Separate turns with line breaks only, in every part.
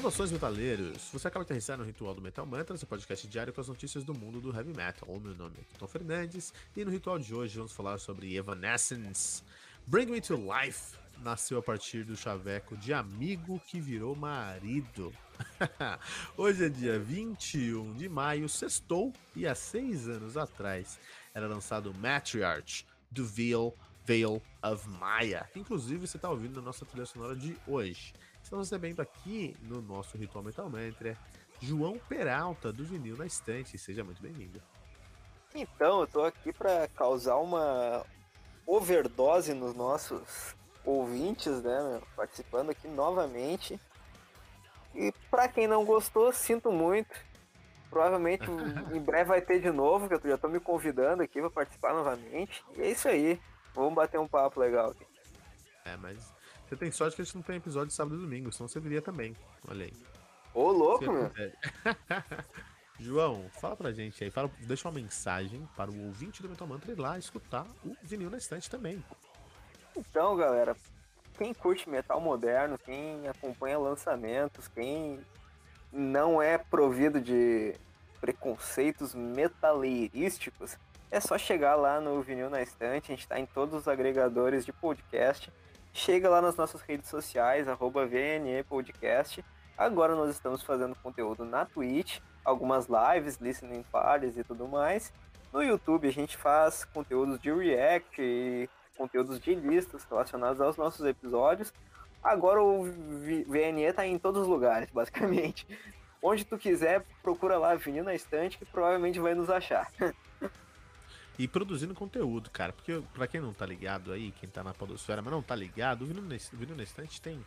Saudações, metaleiros! Você acaba de aterrissar no Ritual do Metal Mantra, seu podcast diário com as notícias do mundo do heavy metal. O meu nome é Tom Fernandes e no ritual de hoje vamos falar sobre Evanescence. Bring Me to Life nasceu a partir do chaveco de amigo que virou marido. hoje é dia 21 de maio, sextou, e há seis anos atrás era lançado Matriarch do Veil, Veil of Maya. Inclusive, você está ouvindo a nossa trilha sonora de hoje. Estamos recebendo aqui no nosso Ritual Metal Mantra João Peralta, do Vinil na Estante. Seja muito bem-vindo.
Então, eu tô aqui para causar uma overdose nos nossos ouvintes, né, participando aqui novamente. E para quem não gostou, sinto muito. Provavelmente em breve vai ter de novo, que eu já tô me convidando aqui para participar novamente. E é isso aí. Vamos bater um papo legal aqui.
É, mas você tem sorte que a gente não tem episódio de sábado e domingo, senão você viria também. Olha aí.
Ô, louco, meu.
João, fala pra gente aí, fala, deixa uma mensagem para o ouvinte do Metal Mantra ir lá escutar o vinil na estante também.
Então, galera, quem curte metal moderno, quem acompanha lançamentos, quem não é provido de preconceitos metaleirísticos, é só chegar lá no Vinil na Estante, a gente está em todos os agregadores de podcast Chega lá nas nossas redes sociais, arroba VNE Podcast. Agora nós estamos fazendo conteúdo na Twitch, algumas lives, listening parties e tudo mais. No YouTube a gente faz conteúdos de react e conteúdos de listas relacionados aos nossos episódios. Agora o VNE está em todos os lugares, basicamente. Onde tu quiser, procura lá Vinil na Estante que provavelmente vai nos achar.
e produzindo conteúdo, cara. Porque, pra quem não tá ligado aí, quem tá na Podosfera, mas não tá ligado, o Vino na Estante tem.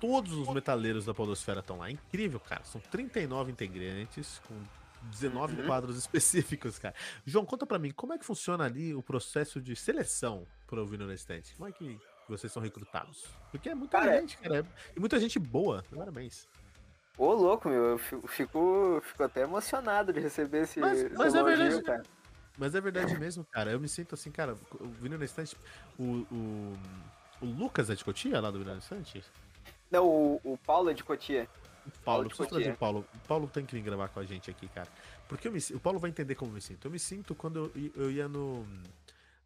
Todos os metaleiros da Podosfera estão lá. É incrível, cara. São 39 integrantes com 19 uhum. quadros específicos, cara. João, conta pra mim, como é que funciona ali o processo de seleção pro Vino na Estante? Como é que vocês são recrutados? Porque é muita cara, gente, cara. E muita gente boa. Parabéns.
Ô, louco, meu. Eu fico, fico, fico até emocionado de receber esse.
Mas, mas é verdade, cara. Mas é verdade mesmo, cara. Eu me sinto assim, cara, vindo na estante. O, o, o Lucas é de Cotia lá do Vindo na estante?
Não, o, o Paulo é de Cotia.
O Paulo, preciso trazer o Paulo. O Paulo tem que vir gravar com a gente aqui, cara. Porque me, o Paulo vai entender como eu me sinto. Eu me sinto quando eu, eu ia no,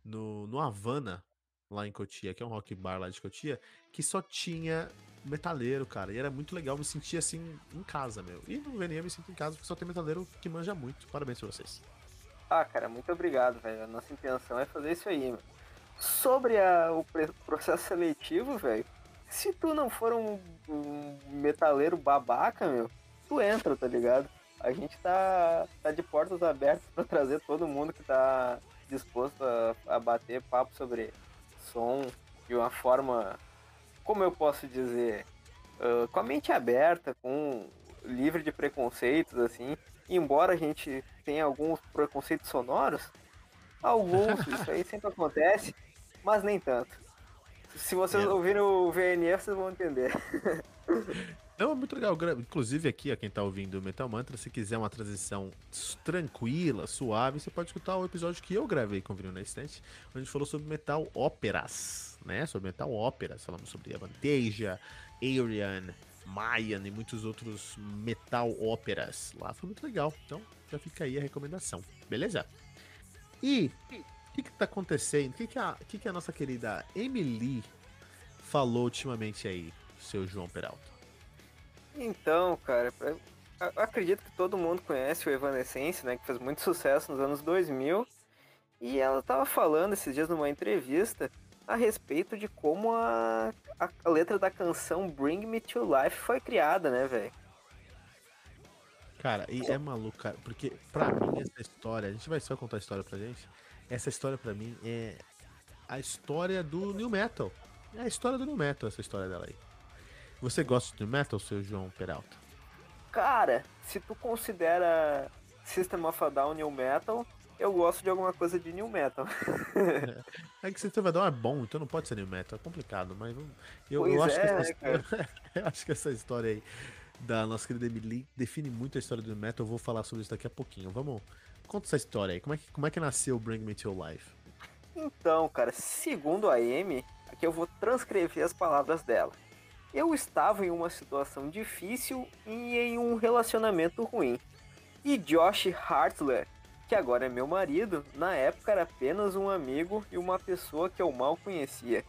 no, no Havana, lá em Cotia, que é um rock bar lá de Cotia, que só tinha metaleiro, cara. E era muito legal, me sentia assim em casa, meu. E no eu me sinto em casa porque só tem metaleiro que manja muito. Parabéns pra vocês.
Ah, cara, muito obrigado, velho. A nossa intenção é fazer isso aí, Sobre a, o processo seletivo, velho, se tu não for um, um metaleiro babaca, meu, tu entra, tá ligado? A gente tá, tá de portas abertas para trazer todo mundo que tá disposto a, a bater papo sobre som de uma forma, como eu posso dizer, uh, com a mente aberta, com livre de preconceitos, assim. Embora a gente tenha alguns preconceitos sonoros, alguns, isso aí sempre acontece, mas nem tanto. Se vocês é. ouvirem o VNF, vocês vão entender.
Não, é muito legal. Inclusive aqui, a quem tá ouvindo o Metal Mantra, se quiser uma transição tranquila, suave, você pode escutar o episódio que eu gravei com o Vinil na Estante, onde a gente falou sobre metal óperas, né? Sobre metal óperas, falamos sobre Avantasia, Arian, Mayan e muitos outros metal óperas. Lá foi muito legal. Então já fica aí a recomendação. Beleza? E o que, que tá acontecendo? O que, que, a, que, que a nossa querida Emily falou ultimamente aí, seu João Peralta?
Então, cara, eu acredito que todo mundo conhece o Evanescence, né? Que fez muito sucesso nos anos 2000. E ela tava falando esses dias numa entrevista a respeito de como a, a, letra da canção Bring Me to Life foi criada, né, velho?
Cara, e é maluco, cara, porque pra mim essa história, a gente vai só contar a história pra gente. Essa história pra mim é a história do New Metal. É a história do New Metal, essa história dela aí. Você gosta de New Metal, seu João Peralta?
Cara, se tu considera System of a Down New Metal, eu gosto de alguma coisa de new metal.
é, é que of é bom, então não pode ser new metal, é complicado, mas eu, eu acho, é, que essa história, eu acho que essa história aí da nossa querida Emily define muito a história do metal, eu vou falar sobre isso daqui a pouquinho. Vamos, conta essa história aí, como é que, como é que nasceu o Bring Me To Life?
Então, cara, segundo a Amy, aqui eu vou transcrever as palavras dela. eu estava em uma situação difícil e em um relacionamento ruim. E Josh Hartler, que agora é meu marido, na época era apenas um amigo e uma pessoa que eu mal conhecia.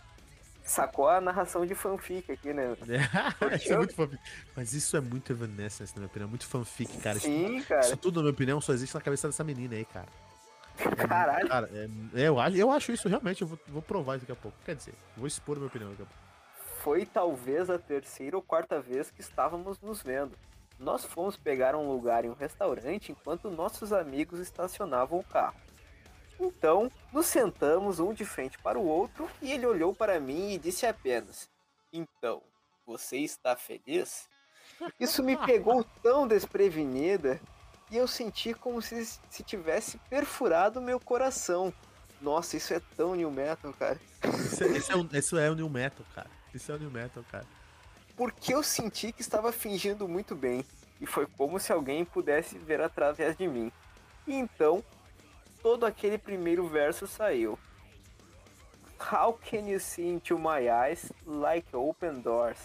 Sacou a narração de fanfic aqui, né?
isso é muito fanfic. Mas isso é muito Evanescence, na minha opinião. Muito fanfic, cara.
Sim,
isso,
cara.
Isso tudo, na minha opinião, só existe na cabeça dessa menina aí, cara.
É, Caralho.
Cara, é, eu, acho, eu acho isso realmente, eu vou, vou provar daqui a pouco. Quer dizer, vou expor a minha opinião daqui a pouco.
Foi talvez a terceira ou quarta vez que estávamos nos vendo. Nós fomos pegar um lugar em um restaurante enquanto nossos amigos estacionavam o carro. Então, nos sentamos um de frente para o outro e ele olhou para mim e disse apenas: Então, você está feliz? Isso me pegou tão desprevenida e eu senti como se, se tivesse perfurado meu coração. Nossa, isso é tão new metal, cara.
Isso é, isso é, um, isso é o new metal, cara. Isso é o new metal, cara.
Porque eu senti que estava fingindo muito bem e foi como se alguém pudesse ver através de mim. E então, todo aquele primeiro verso saiu. How can you see into my eyes like open doors?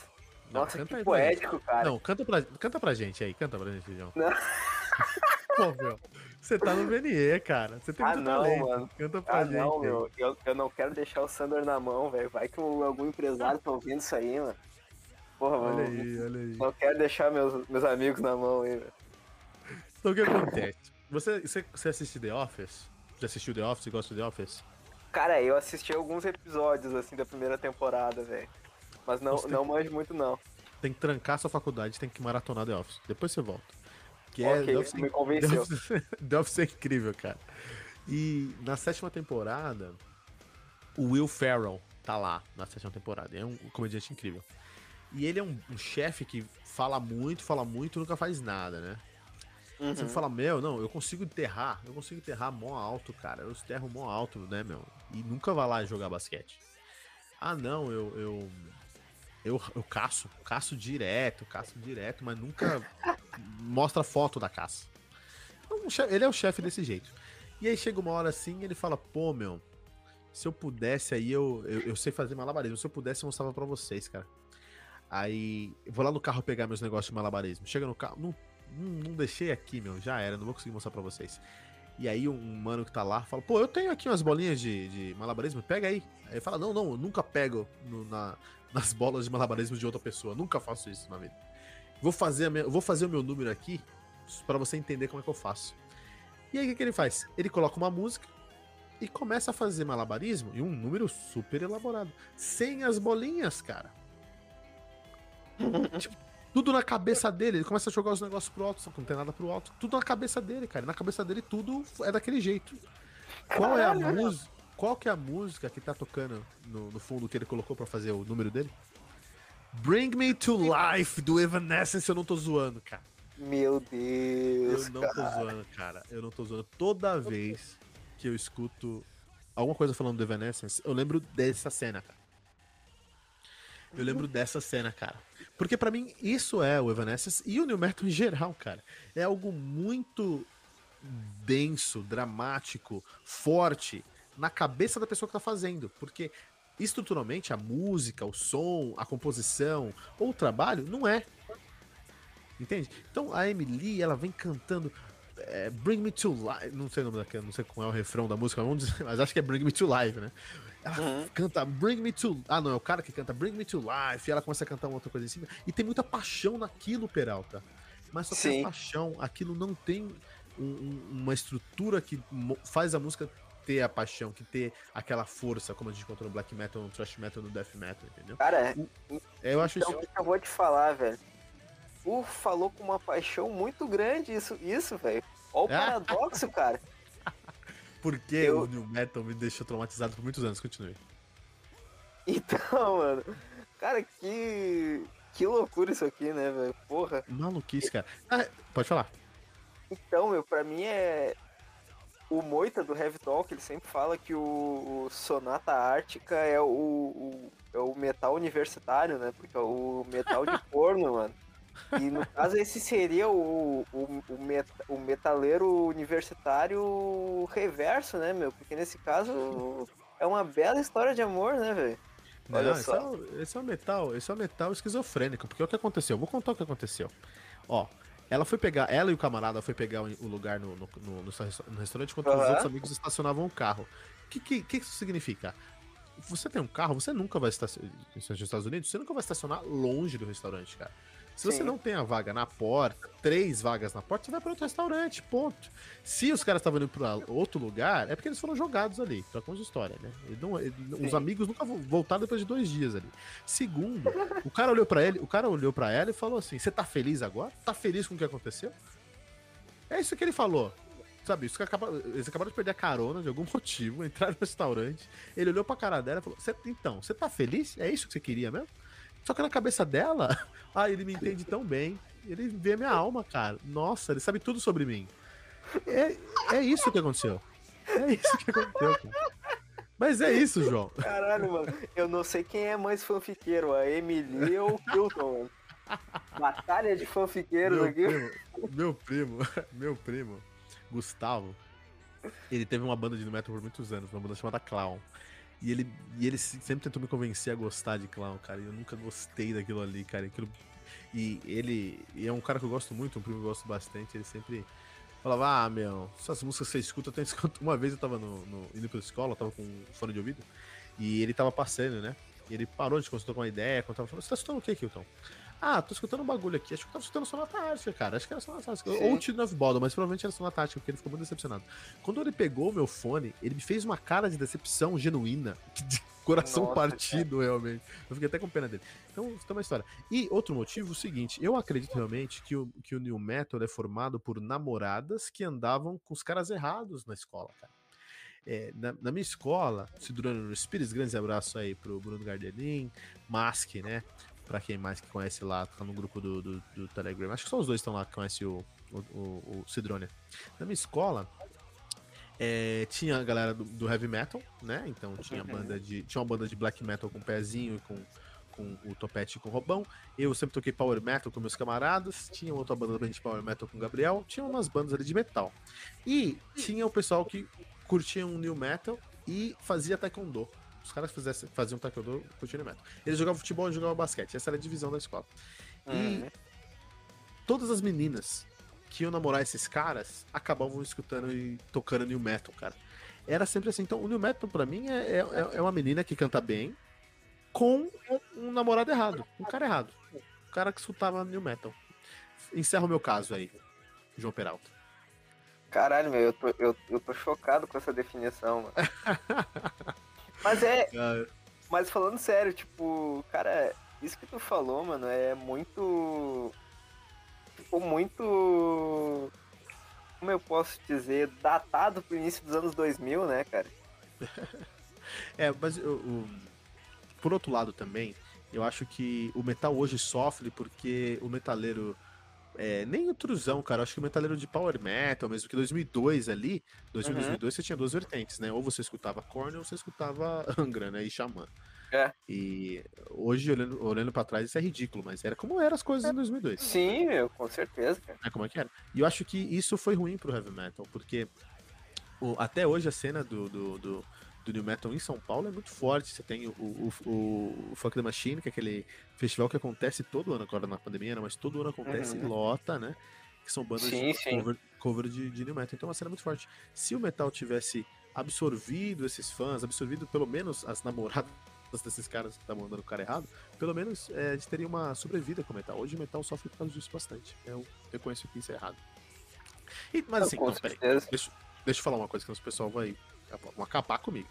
Não,
Nossa, que poético, cara.
Não, canta pra, canta pra gente aí, canta pra gente, João.
Não.
Pô, meu, você tá no VNE, cara. Você tem
Ah,
muito
não,
talento.
mano.
Canta pra
Ah,
gente.
não, meu. Eu, eu não quero deixar o Sandor na mão, velho. Vai que um- algum empresário tá ouvindo isso aí, mano. Porra,
Olha
mano.
aí, olha aí.
Não quero deixar meus, meus amigos na mão aí, velho.
Então o que acontece? Você, você, você assiste The Office? Já assistiu The Office? Gosta de The Office?
Cara, eu assisti alguns episódios, assim, da primeira temporada, velho. Mas não, não manjo muito, não.
Tem que trancar sua faculdade, tem que maratonar The Office. Depois você volta. Que
Ok,
The Office,
me convenceu.
The Office, The Office é incrível, cara. E na sétima temporada, o Will Ferrell tá lá na sétima temporada. É um comediante incrível. E ele é um, um chefe que fala muito, fala muito nunca faz nada, né? Você
Uhum.
fala, meu, não, eu consigo enterrar, eu consigo enterrar mó alto, cara. Eu enterro mó alto, né, meu? E nunca vai lá jogar basquete. Ah, não, eu. Eu, eu, eu caço, caço direto, caço direto, mas nunca mostra foto da caça. Então, chefe- Ele é o chefe desse jeito. E aí chega uma hora assim ele fala, pô, meu, se eu pudesse aí, eu, eu, eu sei fazer malabarismo. Se eu pudesse, eu mostrava pra vocês, cara. Aí, vou lá no carro pegar meus negócios de malabarismo. Chega no carro, não, não, deixei aqui, meu, já era, não vou conseguir mostrar pra vocês. E aí um mano que tá lá fala, pô, eu tenho aqui umas bolinhas de, de malabarismo, pega aí. Aí ele fala, não, não, eu nunca pego no- na- nas bolas de malabarismo de outra pessoa, nunca faço isso na vida. Vou fazer, minha- vou fazer o meu número aqui pra você entender como é que eu faço. E aí o que, que ele faz? Ele coloca uma música e começa a fazer malabarismo e um número super elaborado. Sem as bolinhas, cara. Tipo, tudo na cabeça dele. Ele começa a jogar os negócios pro alto, só que não tem nada pro alto. Tudo na cabeça dele, cara. Na cabeça dele tudo é daquele jeito. Qual é a música? Qual que é a música que tá tocando no, no fundo que ele colocou pra fazer o número dele? Bring Me to Life do Evanescence. Eu não tô zoando, cara.
Meu
Eu
Deus,
não
cara.
tô zoando, cara. Eu não tô zoando. Toda vez que eu escuto alguma coisa falando do Evanescence, eu lembro dessa cena, cara. Eu lembro dessa cena, cara. Porque pra mim isso é o Evanescence e o New Metal em geral, cara. É algo muito denso, dramático, forte na cabeça da pessoa que tá fazendo. Porque estruturalmente a música, o som, a composição ou o trabalho não é. Entende? Então a Emily, ela vem cantando é, Bring Me to Life. Não sei o nome daquela, não sei qual é o refrão da música, vamos dizer, mas acho que é Bring Me to Life, né? Ela
Uhum.
canta Bring Me to. Ah, não, é o cara que canta Bring Me to Life. E ela começa a cantar uma outra coisa em cima. E tem muita paixão naquilo, Peralta. Mas só tem paixão. Aquilo não tem um- um- uma estrutura que faz a música ter a paixão, que ter aquela força, como a gente encontrou no black metal, no thrash metal, no death metal, entendeu?
Cara,
Eu acho
então
isso.
o que eu vou te falar, velho. O falou com uma paixão muito grande isso, isso, velho. Olha o
Ah.
paradoxo, cara.
Porque
eu-
o new metal me deixou traumatizado por muitos anos. Continue.
Então, mano. Cara, que. Que loucura isso aqui, né, velho? Porra.
Maluquice, cara. Ah, pode falar.
Então, meu, pra mim é. O Moita do Heavy Talk, ele sempre fala que o, Sonata Ártica é o, o- é o metal universitário, né? Porque é o metal de corno, mano. E no caso, esse seria o, o, o, meta- o metaleiro universitário reverso, né, meu? Porque nesse caso é uma bela história de amor, né, velho?
Olha esse, é, esse é o metal, esse é o metal esquizofrênico, porque o que aconteceu? Vou contar o que aconteceu. Ó, ela foi pegar, ela e o camarada foi pegar o lugar no, no, no, no restaurante enquanto uhum. os outros amigos estacionavam o carro. O que, que, que isso significa? Você tem um carro, você nunca vai estacionar. Nos Estados Unidos, você nunca vai estacionar longe do restaurante, cara. Se Sim. você não tem a vaga na porta, três vagas na porta, você vai para outro restaurante, ponto. Se os caras estavam indo para outro lugar, é porque eles foram jogados ali. Troca de história, né? Não, os amigos nunca voltaram depois de dois dias ali. Segundo, o cara olhou para ele, o cara olhou para ela e falou assim: "Você tá feliz agora? Tá feliz com o que aconteceu?" É isso que ele falou. Sabe, isso que acaba, eles acabaram de perder a carona de algum motivo, entraram no restaurante. Ele olhou pra cara dela e falou: Então, você tá feliz? É isso que você queria mesmo? Só que na cabeça dela, ah, ele me entende tão bem. Ele vê minha alma, cara. Nossa, ele sabe tudo sobre mim. É, é isso que aconteceu. É isso que aconteceu, cara. Mas é isso, João.
Caralho, mano. Eu não sei quem é mais fanfiqueiro, a Emily ou o Kilton, mano. Batalha de fanfiqueiros
meu
aqui.
Primo, meu primo, meu primo, Gustavo, ele teve uma banda de metal por muitos anos, uma banda chamada Clown. E ele, e ele sempre tentou me convencer a gostar de clown, cara. E eu nunca gostei daquilo ali, cara. Aquilo... E ele e é um cara que eu gosto muito, um primo que eu gosto bastante. Ele sempre falava: Ah, meu, essas músicas você escuta, eu escuto. Uma vez eu tava no, no, indo pra escola, tava com fone de ouvido. E ele tava passando, né? E ele parou, a gente consultou com uma ideia, contava, falou: Você tá escutando o que, Kilton? Ah, tô escutando um bagulho aqui. Acho que eu tava escutando Sonata Ártica, cara. Acho que era Sonata Ártica. Ou o Children of Bodom, mas provavelmente era Sonata Ártica, porque ele ficou muito decepcionado. Quando ele pegou o meu fone, ele me fez uma cara de decepção genuína. De coração Nossa, partido, cara. realmente. Eu fiquei até com pena dele. Então, isso é uma história. E outro motivo, o seguinte. Eu acredito realmente que o, que o New Metal é formado por namoradas que andavam com os caras errados na escola, cara. É, na, na, minha escola, se durando no Spirits, grandes abraço aí pro Bruno Gardelin, Mask, né? Para quem mais que conhece lá, tá no grupo do, do, do, Telegram. Acho que só os dois estão lá que conhecem o, o, o, o Cidrônia. Na minha escola, é, tinha a galera do, do, heavy metal, né? Então tinha banda de. Tinha uma banda de black metal com pezinho e com, com o topete e com o roubão. Eu sempre toquei power metal com meus camaradas. Tinha outra banda também de power metal com o Gabriel. Tinha umas bandas ali de metal. E tinha o pessoal que curtia um new metal e fazia taekwondo os caras fizessem, faziam taekwondo metal. Eles jogavam futebol e jogavam basquete. Essa era a divisão da escola. E uhum. todas as meninas que iam namorar esses caras acabavam escutando e tocando new metal, cara. Era sempre assim. Então, o new metal pra mim é, é, é uma menina que canta bem com um namorado errado, um cara errado. Um cara que escutava new metal. Encerra o meu caso aí, João Peralta.
Caralho, meu, eu tô, eu, eu tô chocado com essa definição, mano. Mas é. Mas falando sério, tipo, cara, isso que tu falou, mano, é muito. Ficou muito. Como eu posso dizer? Datado pro início dos anos 2000, né, cara?
é, mas o, o, por outro lado também, eu acho que o metal hoje sofre porque o metaleiro é, nem intrusão, cara. Acho que o metaleiro de power metal, mesmo que 2002 ali, 2000, uhum. 2002 você tinha duas vertentes, né? Ou você escutava Korn ou você escutava Angra, né? E Xamã. É. E hoje, olhando, olhando pra trás, isso é ridículo, mas era como eram as coisas em 2002.
Sim, meu, com certeza, cara.
É como é que era. E eu acho que isso foi ruim pro heavy metal, porque o, até hoje a cena do, do, do do New Metal em São Paulo é muito forte. Você tem o, o, o, o Funk the Machine, que é aquele festival que acontece todo ano, agora na pandemia, né? mas todo ano acontece uhum. lota, né? Que são bandas sim, de sim. cover, cover de, de New Metal. Então é uma cena muito forte. Se o metal tivesse absorvido esses fãs, absorvido pelo menos as namoradas desses caras que estavam mandando o cara errado, pelo menos é, eles teriam uma sobrevida com o metal. Hoje o metal sofre por causa disso bastante. Eu reconheço que isso é errado. E, mas assim, não, peraí, deixa, deixa eu falar uma coisa que o pessoal vai vão acabar comigo.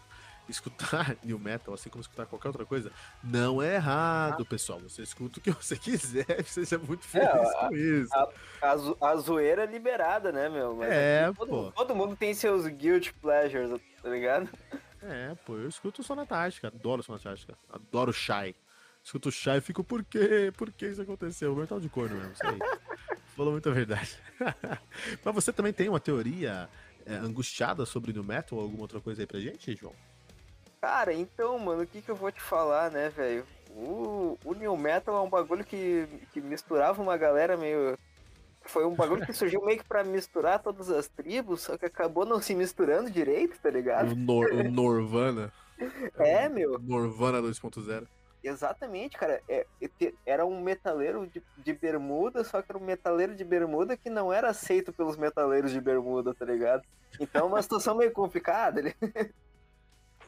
Escutar new metal, assim como escutar qualquer outra coisa, não é errado, pessoal. Você escuta o que você quiser, seja muito feliz é, com isso.
A, a, a, zoeira é liberada, né, meu?
Mas é,
todo,
pô.
Todo mundo tem seus guilty pleasures, tá ligado?
É, pô, eu escuto Sonatática, adoro Sonatática, adoro Shy. Escuto Shy e fico, por quê? Por que isso aconteceu? O mental de corno mesmo, isso aí. Falou muita verdade. Mas você também tem uma teoria é, angustiada sobre o metal ou alguma outra coisa aí pra gente, João?
Cara, então, mano, o que que eu vou te falar, né, velho? O, o New Metal é um bagulho que, que misturava uma galera meio. Foi um bagulho que surgiu meio que pra misturar todas as tribos, só que acabou não se misturando direito, tá ligado?
O, Nor o Norvana.
É, meu.
Morvana 2.0.
Exatamente, cara. É, era um metaleiro de, de bermuda, só que era um metaleiro de bermuda que não era aceito pelos metaleiros de bermuda, tá ligado? Então uma situação meio complicada. Ele...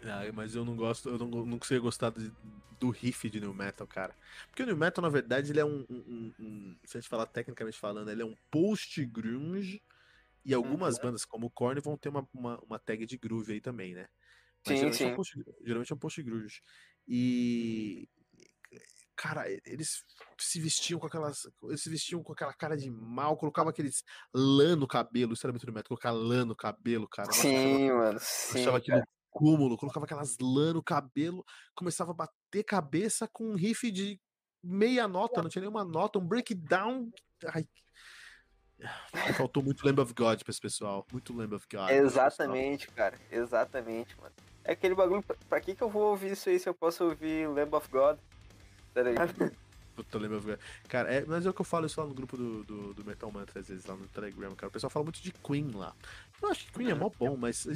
Ah, mas eu não gosto, eu não, não consigo gostar de, do riff de New Metal, cara. Porque o New Metal, na verdade, ele é um, um, um se a gente falar tecnicamente falando, ele é um post-grunge e algumas uhum. bandas, como o Korn, vão ter uma, uma, uma, tag de groove aí também, né? Mas sim, geralmente, sim. É um post, geralmente é um post-grunge. E. Cara, eles se vestiam com aquelas. Eles se vestiam com aquela cara de mal, colocavam aqueles lã no cabelo. Isso era muito do método, colocar lã no cabelo, cara.
Sim, mano. Sim.
aquilo cúmulo, colocava aquelas lã no cabelo, começava a bater cabeça com um riff de meia nota, não tinha nenhuma nota, um breakdown. Ai, Faltou muito Lamb of God pra esse pessoal. Muito Lamb of God.
Exatamente, cara. Exatamente, mano. É aquele bagulho. Pra que, que eu vou ouvir isso aí se eu posso ouvir Lamb of God? Tá ligado?
Puta, Lamb of God. Cara, é, mas é o que eu falo isso lá no grupo do, do, do, Metal Mantra, às vezes, lá no Telegram, cara. O pessoal fala muito de Queen lá. Eu acho que Queen é mó bom, mas.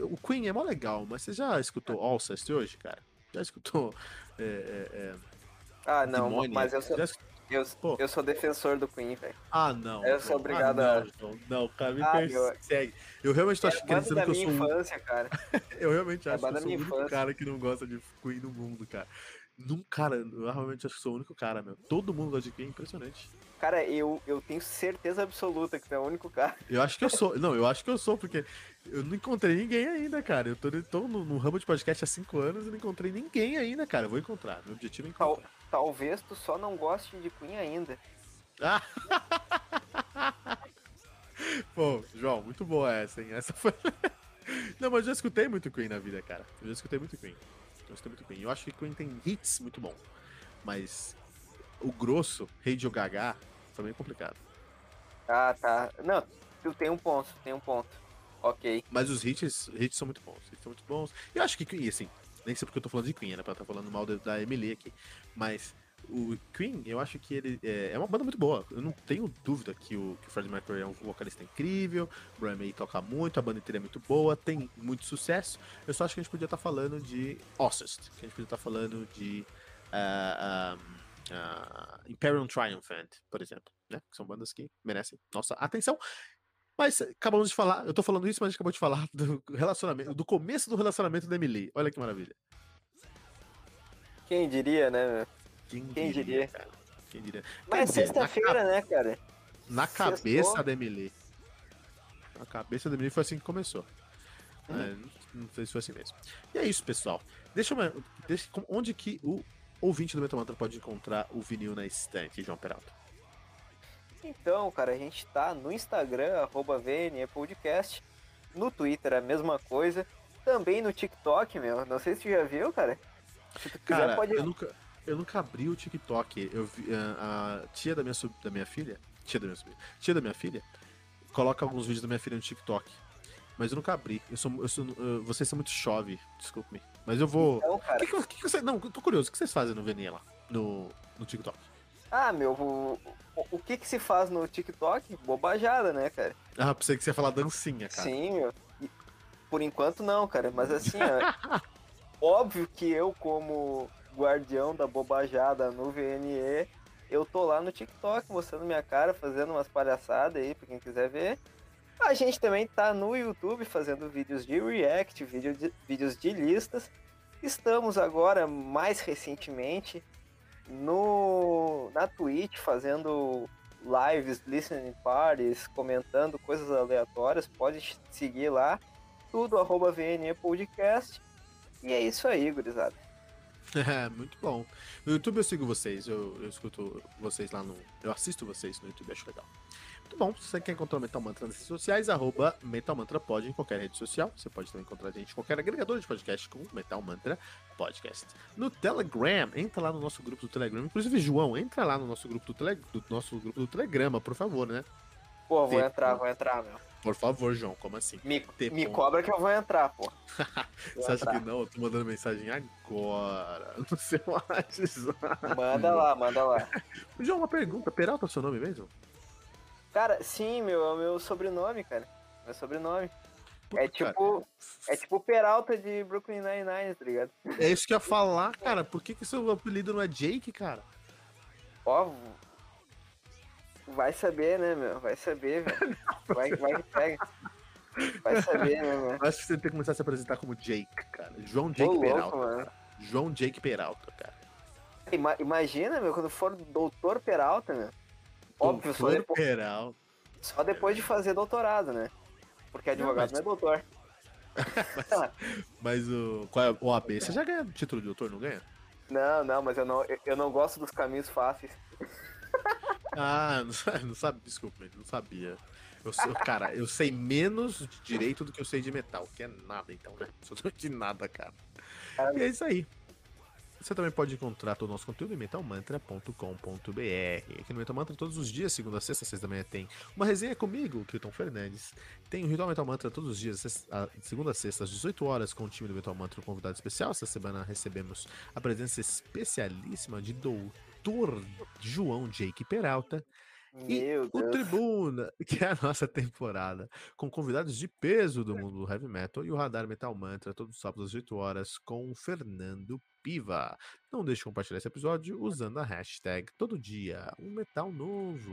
O Queen é mó legal, mas você já escutou Alcest hoje, cara? Já escutou. É, é, é,
ah, não, Demônia? mas eu sou. Já escutou? Eu, eu sou defensor do Queen, velho.
Ah, não.
Eu sou obrigado ah,
não, a. Não, cara, me ah, persegue. Eu realmente tô é acreditando que eu sou.
Infância, cara.
eu realmente é acho que eu sou o único cara que não gosta de Queen no mundo, cara. Num, cara, eu realmente acho que sou o único cara, meu. Todo mundo gosta de Queen, é impressionante.
Cara, eu, eu tenho certeza absoluta que tu é o único cara.
Eu acho que eu sou. Não, eu acho que eu sou, porque eu não encontrei ninguém ainda, cara. Eu tô, tô no, no ramo de podcast há cinco anos e não encontrei ninguém ainda, cara. Eu vou encontrar. Meu objetivo é encontrar.
Talvez tu só não goste de Queen ainda.
Pô, João, muito boa essa, hein? Essa foi. Não, mas eu já escutei muito Queen na vida, cara. Eu já escutei muito Queen. Eu escutei muito Queen. Eu acho que Queen tem hits muito bom. Mas o grosso, Radio Gaga, foi meio complicado.
Ah, tá. Não, tu tem um ponto, tem um ponto. Ok.
Mas os hits, hits são muito bons. Hits são muito bons. Eu acho que Queen, assim, nem sei porque eu tô falando de Queen, né? Pra estar tá falando mal da Emily aqui. Mas o Queen, eu acho que ele é, é, uma banda muito boa. Eu não tenho dúvida que o, que o Freddie Mercury é um vocalista incrível, o Brian May toca muito, a banda inteira é muito boa, tem muito sucesso. Eu só acho que a gente podia estar tá falando de Ossest, que a gente podia estar tá falando de uh, uh, Imperial Triumphant, por exemplo, né? Que são bandas que merecem nossa atenção. Mas acabamos de falar, eu tô falando isso, mas a gente acabou de falar do relacionamento, do começo do relacionamento da Emily. Olha que maravilha.
Quem diria, né?
Quem, Quem diria, diria? Quem diria?
Mas sexta-feira, né, cara?
Na cabeça da Emily. Na cabeça da Emily foi assim que começou. Hum. É, não sei se foi assim mesmo. E é isso, pessoal. Deixa eu. Deixa, onde que o ouvinte do Metal Mantra pode encontrar o vinil na estante, João Peralta?
Então, cara, a gente tá no Instagram, arroba Podcast. No Twitter, a mesma coisa. Também no TikTok, meu. Não sei se tu já viu, cara.
Se tu quiser, cara, pode. Eu nunca, eu nunca abri o TikTok. Eu vi, a, a tia da minha, da minha filha. Tia da minha Tia da minha filha coloca alguns vídeos da minha filha no TikTok. Mas eu nunca abri. Eu sou, eu sou, uh, vocês são muito chove, desculpe-me. Mas eu vou. Então, cara... que, que, que, você, não, tô curioso. O que vocês fazem no VNE lá? No, no TikTok?
Ah, meu, o, o que que se faz no TikTok? Bobajada, né, cara?
Ah, pensei que você ia falar dancinha, cara.
Sim, meu. Por enquanto não, cara. Mas assim, ó, óbvio que eu, como guardião da bobajada no VNE, eu tô lá no TikTok mostrando minha cara, fazendo umas palhaçadas aí pra quem quiser ver. A gente também tá no YouTube fazendo vídeos de react, vídeo de, vídeos de listas. Estamos agora, mais recentemente, no na Twitch fazendo lives, listening parties, comentando coisas aleatórias. Pode seguir lá, tudo arroba VNE Podcast. E é isso aí, gurizada.
É, muito bom. No YouTube eu sigo vocês, eu, eu escuto vocês lá no. Eu assisto vocês no YouTube, acho legal. Muito bom, se você quer encontrar o Metal Mantra nas redes sociais, arroba Metal Mantra Pod em qualquer rede social. Você pode também encontrar a gente em qualquer agregador de podcast com Metal Mantra Podcast. No Telegram, entra lá no nosso grupo do Telegram. Inclusive, João, entra lá no nosso grupo do, tele, do nosso grupo do Telegrama, por favor, né?
Pô, vou entrar, vou entrar, meu.
Por favor, João, como assim?
Me, me cobra que eu vou entrar, pô.
Você acha que não? Eu tô mandando mensagem agora no seu WhatsApp.
Manda lá, manda lá.
João, uma pergunta. Peralta é o seu nome mesmo?
Cara, sim, meu, é o meu sobrenome, cara. Meu sobrenome.
puta,
é
cara.
tipo. É tipo Peralta de Brooklyn Nine-Nine, tá ligado?
É isso que eu ia falar, cara. Por que, que seu apelido não é Jake, cara?
Ó. Vai saber, né, meu? Vai saber, velho. Vai, vai que pega. Vai saber, né, meu?
Eu acho que você tem que começar a se apresentar como Jake, cara. João Jake Peralta. cara. João Jake Peralta, cara.
Ima- imagina, meu, quando for doutor Peralta, meu. Óbvio, só depois, só depois de fazer doutorado, né? Porque advogado não,
mas-
é doutor.
Mas o. Qual é? O AB, você já ganha título de doutor, não ganha?
Não, não, mas eu não, eu, não gosto dos caminhos fáceis.
Ah, não, não sabe, desculpa, não sabia. Eu sou, cara, eu sei menos de direito do que eu sei de metal, que é nada, então, né? Sou de nada, cara. E é isso aí. Você também pode encontrar todo o nosso conteúdo em metalmantra.com.br. Aqui no Metal Mantra, todos os dias, segunda a sexta, da manhã, tem uma resenha comigo, Kilton Fernandes. Tem o Ritual Metal Mantra todos os dias, segunda a sexta, às 18 horas, com o time do Metal Mantra, um convidado especial. Essa semana recebemos a presença especialíssima de Doutor João Jake Peralta. E o. Tribuna, que é a nossa temporada, com convidados de peso do mundo do heavy metal e o Radar Metal Mantra, todos os sábados às 8 horas, com o Fernando Piva. Não deixe de compartilhar esse episódio usando a hashtag todo dia um metal novo.